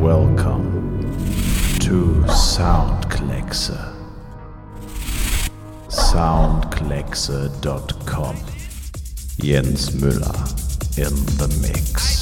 Welcome to Soundkleckse. Soundkleckse.com. Jens Müller in the mix.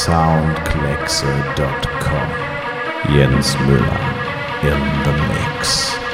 Soundkleckse.com, Jens Müller in the mix.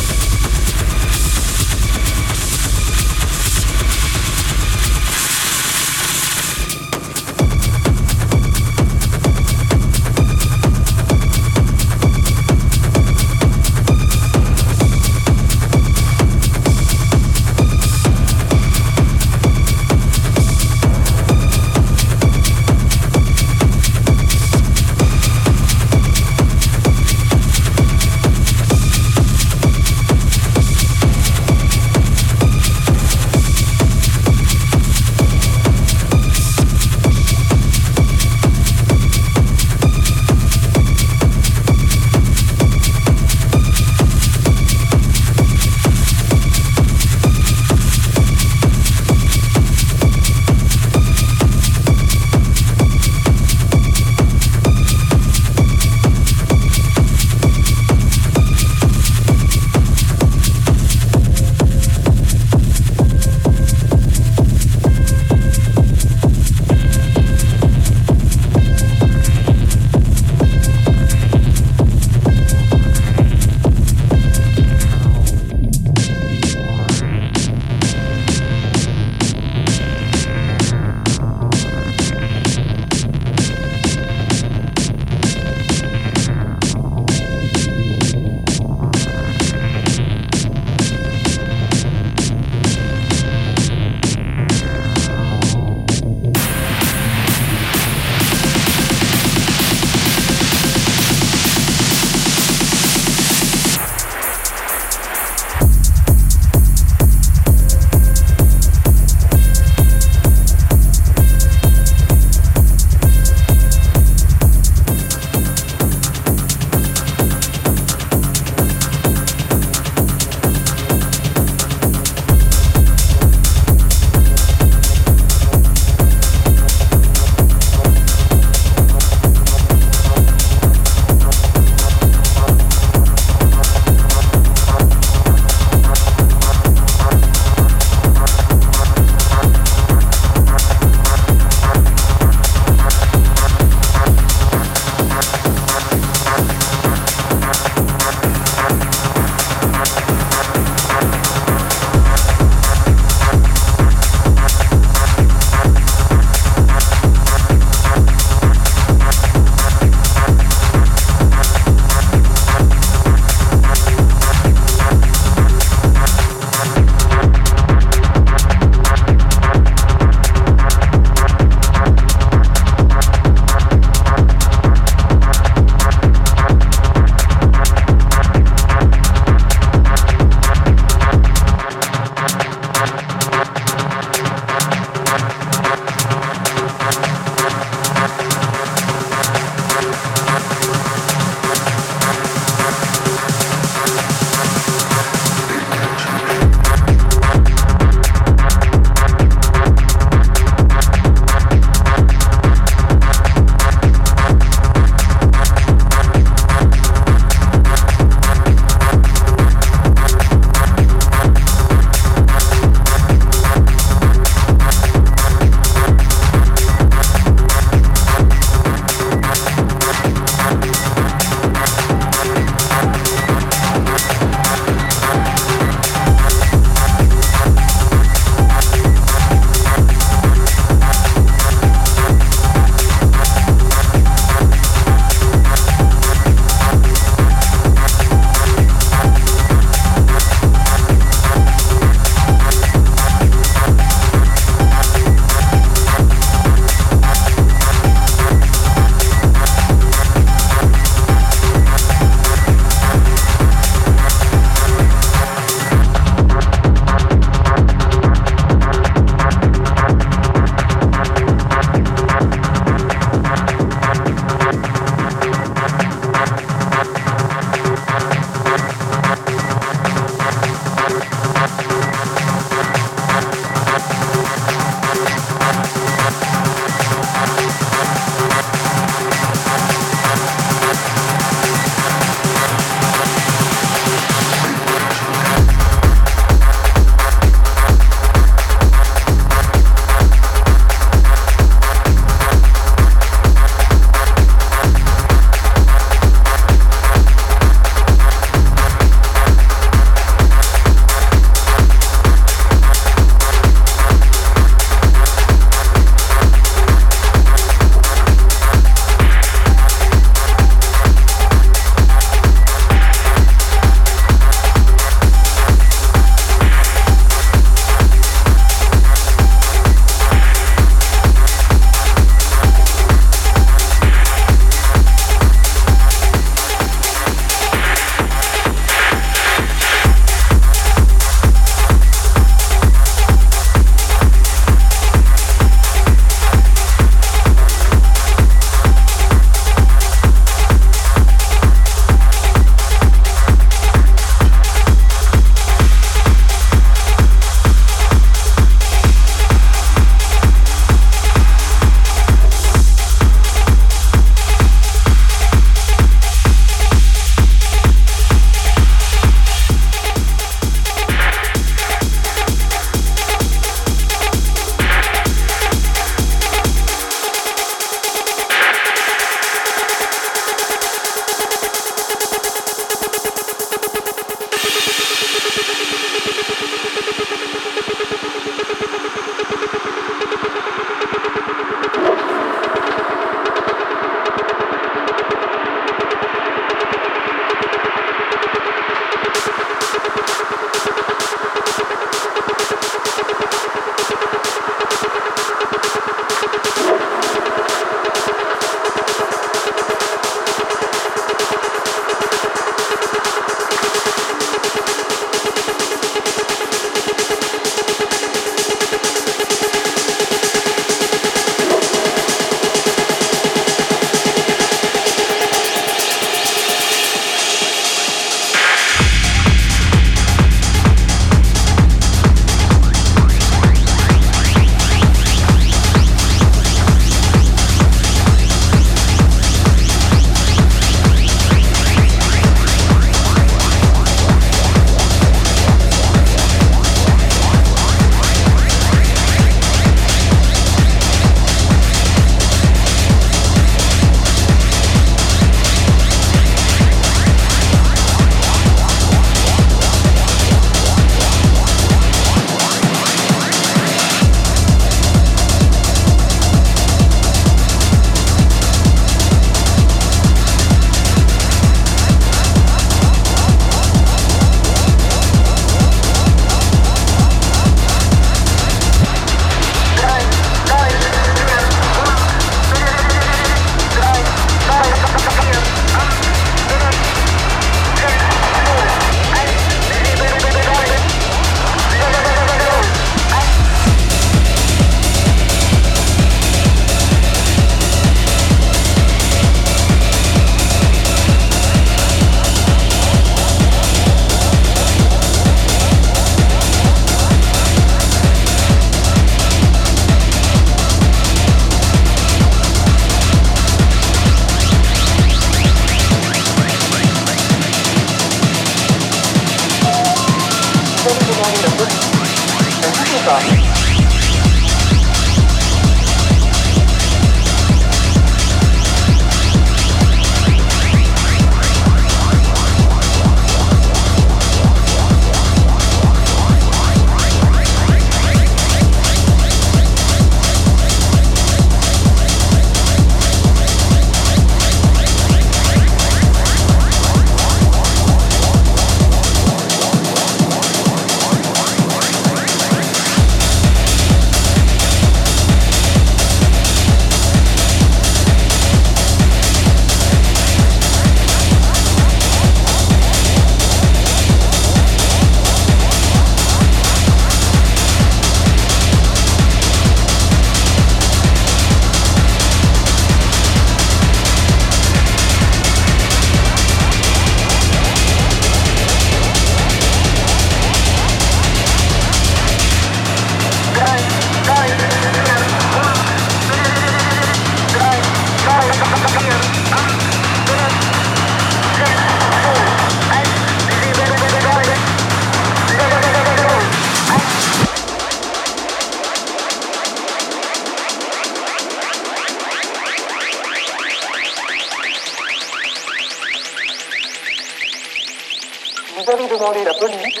en danger la police,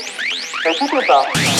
n'écoutez pas.